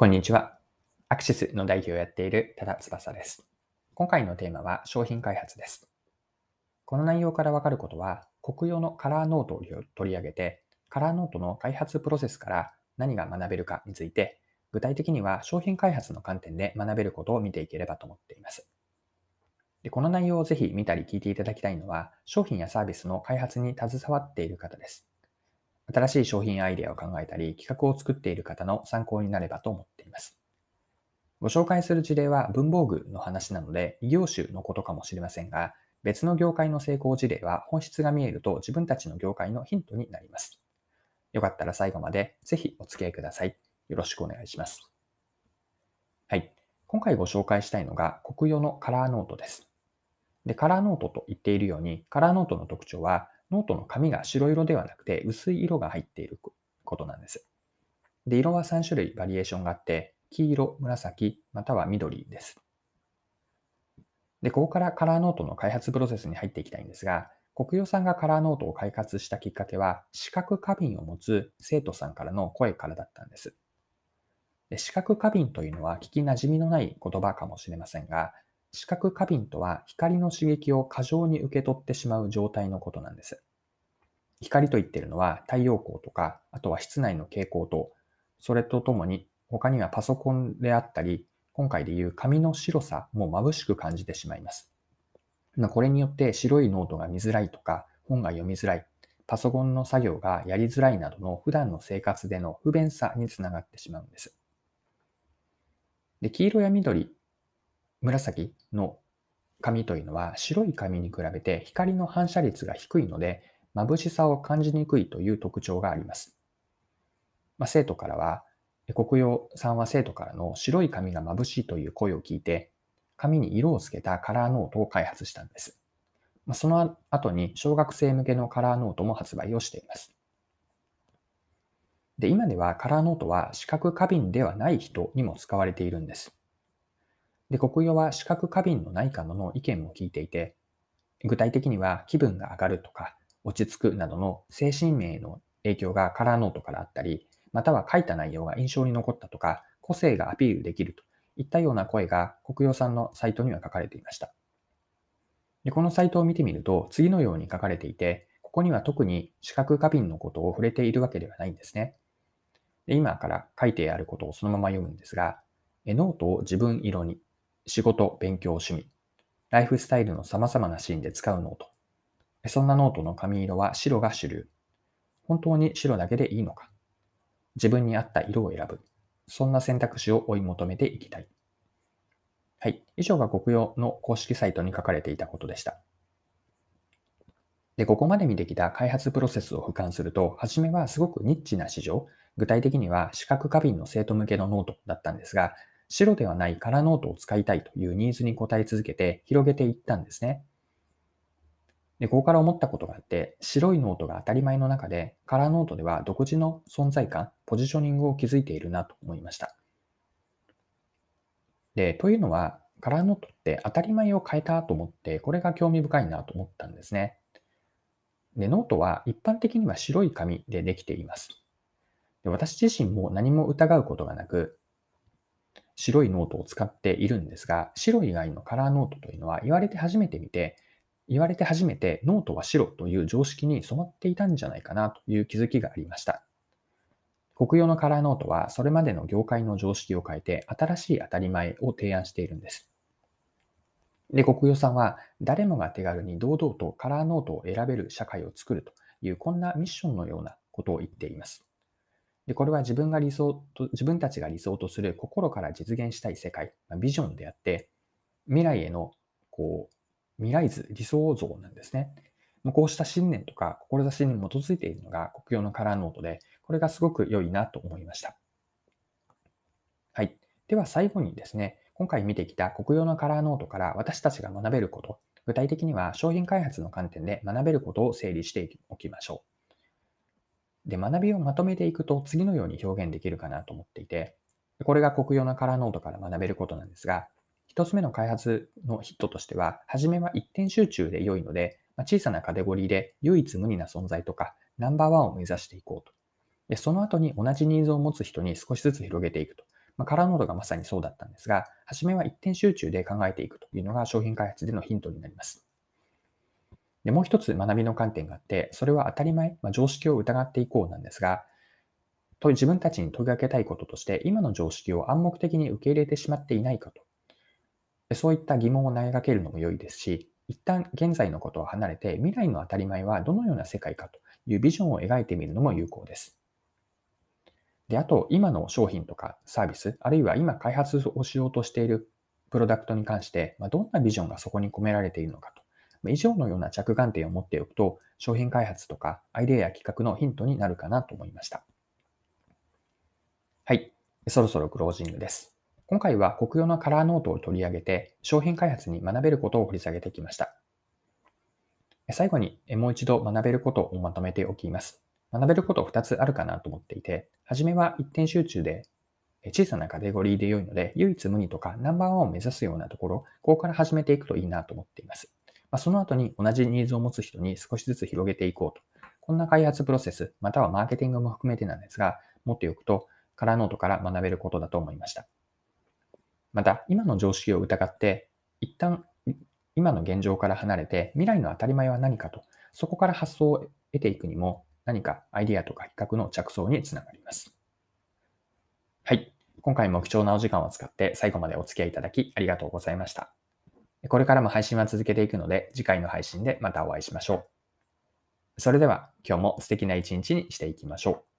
こんにちは。アクシスの代表をやっている多田翼です。今回のテーマは商品開発です。この内容からわかることは、国用のカラーノートを取り上げて、カラーノートの開発プロセスから何が学べるかについて、具体的には商品開発の観点で学べることを見ていければと思っています。でこの内容をぜひ見たり聞いていただきたいのは、商品やサービスの開発に携わっている方です。新しい商品アイデアを考えたり、企画を作っている方の参考になればと思っています。ご紹介する事例は文房具の話なので、異業種のことかもしれませんが、別の業界の成功事例は本質が見えると自分たちの業界のヒントになります。よかったら最後までぜひお付き合いください。よろしくお願いします。はい。今回ご紹介したいのが国用のカラーノートです。で、カラーノートと言っているように、カラーノートの特徴はノートの紙が白色ではなくて薄い色が入っていることなんです。で、色は3種類バリエーションがあって、黄色、紫、または緑です。で、ここからカラーノートの開発プロセスに入っていきたいんですが、国用さんがカラーノートを開発したきっかけは、視覚過敏を持つ生徒さんからの声からだったんです。で視覚過敏というのは聞き馴染みのない言葉かもしれませんが、視覚過敏とは光の刺激を過剰に受け取ってしまう状態のことなんです。光と言っているのは太陽光とか、あとは室内の蛍光灯、それとともに他にはパソコンであったり、今回でいう紙の白さも眩しく感じてしまいます。これによって白いノートが見づらいとか、本が読みづらい、パソコンの作業がやりづらいなどの普段の生活での不便さにつながってしまうんです。で黄色や緑紫の紙というのは白い紙に比べて光の反射率が低いので眩しさを感じにくいという特徴があります。まあ、生徒からは、国用さんは生徒からの白い紙が眩しいという声を聞いて、紙に色をつけたカラーノートを開発したんです。まあ、その後に小学生向けのカラーノートも発売をしています。で、今ではカラーノートは視覚過敏ではない人にも使われているんです。で、国語は視覚過敏のないかの意見も聞いていて、具体的には気分が上がるとか、落ち着くなどの精神面への影響がカラーノートからあったり、または書いた内容が印象に残ったとか、個性がアピールできるといったような声が国用さんのサイトには書かれていました。でこのサイトを見てみると、次のように書かれていて、ここには特に視覚過敏のことを触れているわけではないんですね。で今から書いてあることをそのまま読むんですが、ノートを自分色に、仕事、勉強、趣味、ライフスタイルの様々なシーンで使うノート。そんなノートの紙色は白が主流。本当に白だけでいいのか自分に合った色を選ぶ。そんな選択肢を追い求めていきたい。はい。以上が国用の公式サイトに書かれていたことでした。で、ここまで見てきた開発プロセスを俯瞰すると、はじめはすごくニッチな市場、具体的には視覚過敏の生徒向けのノートだったんですが、白ではないカラーノートを使いたいというニーズに応え続けて広げていったんですね。で、ここから思ったことがあって、白いノートが当たり前の中で、カラーノートでは独自の存在感、ポジショニングを築いているなと思いました。で、というのは、カラーノートって当たり前を変えたと思って、これが興味深いなと思ったんですね。で、ノートは一般的には白い紙でできています。で私自身も何も疑うことがなく、白いノートを使っているんですが、白以外のカラーノートというのは言われて初めて見て、言われて初めてノートは白という常識に染まっていたんじゃないかなという気づきがありました。国用のカラーノートはそれまでの業界の常識を変えて新しい当たり前を提案しているんです。で、国用さんは誰もが手軽に堂々とカラーノートを選べる社会を作るというこんなミッションのようなことを言っています。で、これは自分が理想と、自分たちが理想とする心から実現したい世界、まビジョンであって、未来へのこう未来図、理想像なんですね。こうした信念とか志に基づいているのが国用のカラーノートで、これがすごく良いなと思いました。はい。では最後にですね、今回見てきた国用のカラーノートから私たちが学べること、具体的には商品開発の観点で学べることを整理しておきましょう。で、学びをまとめていくと次のように表現できるかなと思っていて、これが国用のカラーノートから学べることなんですが、一つ目の開発のヒットとしては、初めは一点集中で良いので、ま小さなカテゴリーで唯一無二な存在とか、ナンバーワンを目指していこうと。でその後に同じニーズを持つ人に少しずつ広げていくと。まあ、カラーノードがまさにそうだったんですが、初めは一点集中で考えていくというのが商品開発でのヒントになります。でもう一つ学びの観点があって、それは当たり前、まあ、常識を疑っていこうなんですが、と自分たちに問いかけたいこととして、今の常識を暗黙的に受け入れてしまっていないかと。そういった疑問を投げかけるのも良いですし、一旦現在のことを離れて、未来の当たり前はどのような世界かというビジョンを描いてみるのも有効です。で、あと、今の商品とかサービス、あるいは今開発をしようとしているプロダクトに関して、まあどんなビジョンがそこに込められているのかと。以上のような着眼点を持っておくと、商品開発とかアイデアや企画のヒントになるかなと思いました。はい。そろそろクロージングです。今回は国用のカラーノートを取り上げて、商品開発に学べることを掘り下げてきました。最後にもう一度学べることをまとめておきます。学べること2つあるかなと思っていて、はじめは一点集中で小さなカテゴリーで良いので、唯一無二とかナンバーワンを目指すようなところ、ここから始めていくといいなと思っています。まあ、その後に同じニーズを持つ人に少しずつ広げていこうと。こんな開発プロセス、またはマーケティングも含めてなんですが、持っておくと、カラーノートから学べることだと思いました。また、今の常識を疑って、一旦今の現状から離れて、未来の当たり前は何かと、そこから発想を得ていくにも、何かアイディアとか企画の着想につながります。はい。今回も貴重なお時間を使って最後までお付き合いいただきありがとうございました。これからも配信は続けていくので、次回の配信でまたお会いしましょう。それでは今日も素敵な一日にしていきましょう。